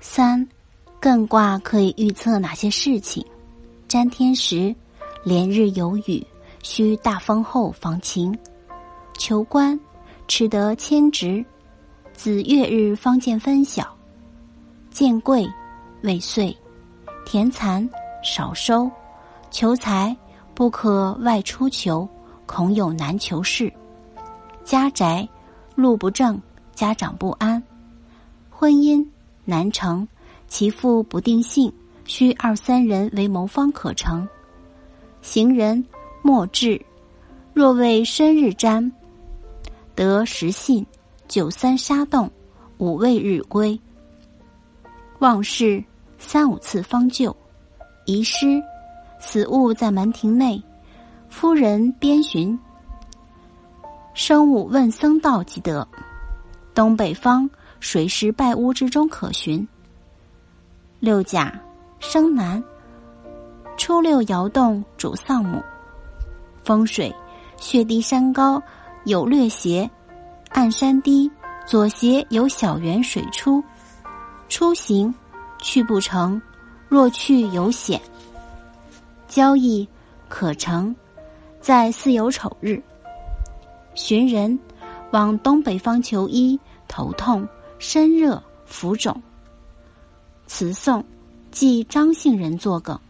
三，艮卦可以预测哪些事情？占天时，连日有雨，需大风后防晴。求官，持得迁职，子月日方见分晓。见贵，未遂。田蚕，少收。求财，不可外出求，恐有难求事。家宅，路不正，家长不安。婚姻。难成，其父不定性，需二三人为谋方可成。行人莫至，若为生日瞻，得时信，九三杀动，五未日归。忘事三五次方就，遗失此物在门庭内，夫人边寻，生物问僧道即得。东北方。水石败屋之中可寻。六甲生男，初六摇动主丧母。风水血滴山高有略斜，按山低左斜有小圆水出。出行去不成，若去有险。交易可成，在巳酉丑日。寻人往东北方求医，头痛。身热浮肿。词颂，即张姓人作梗。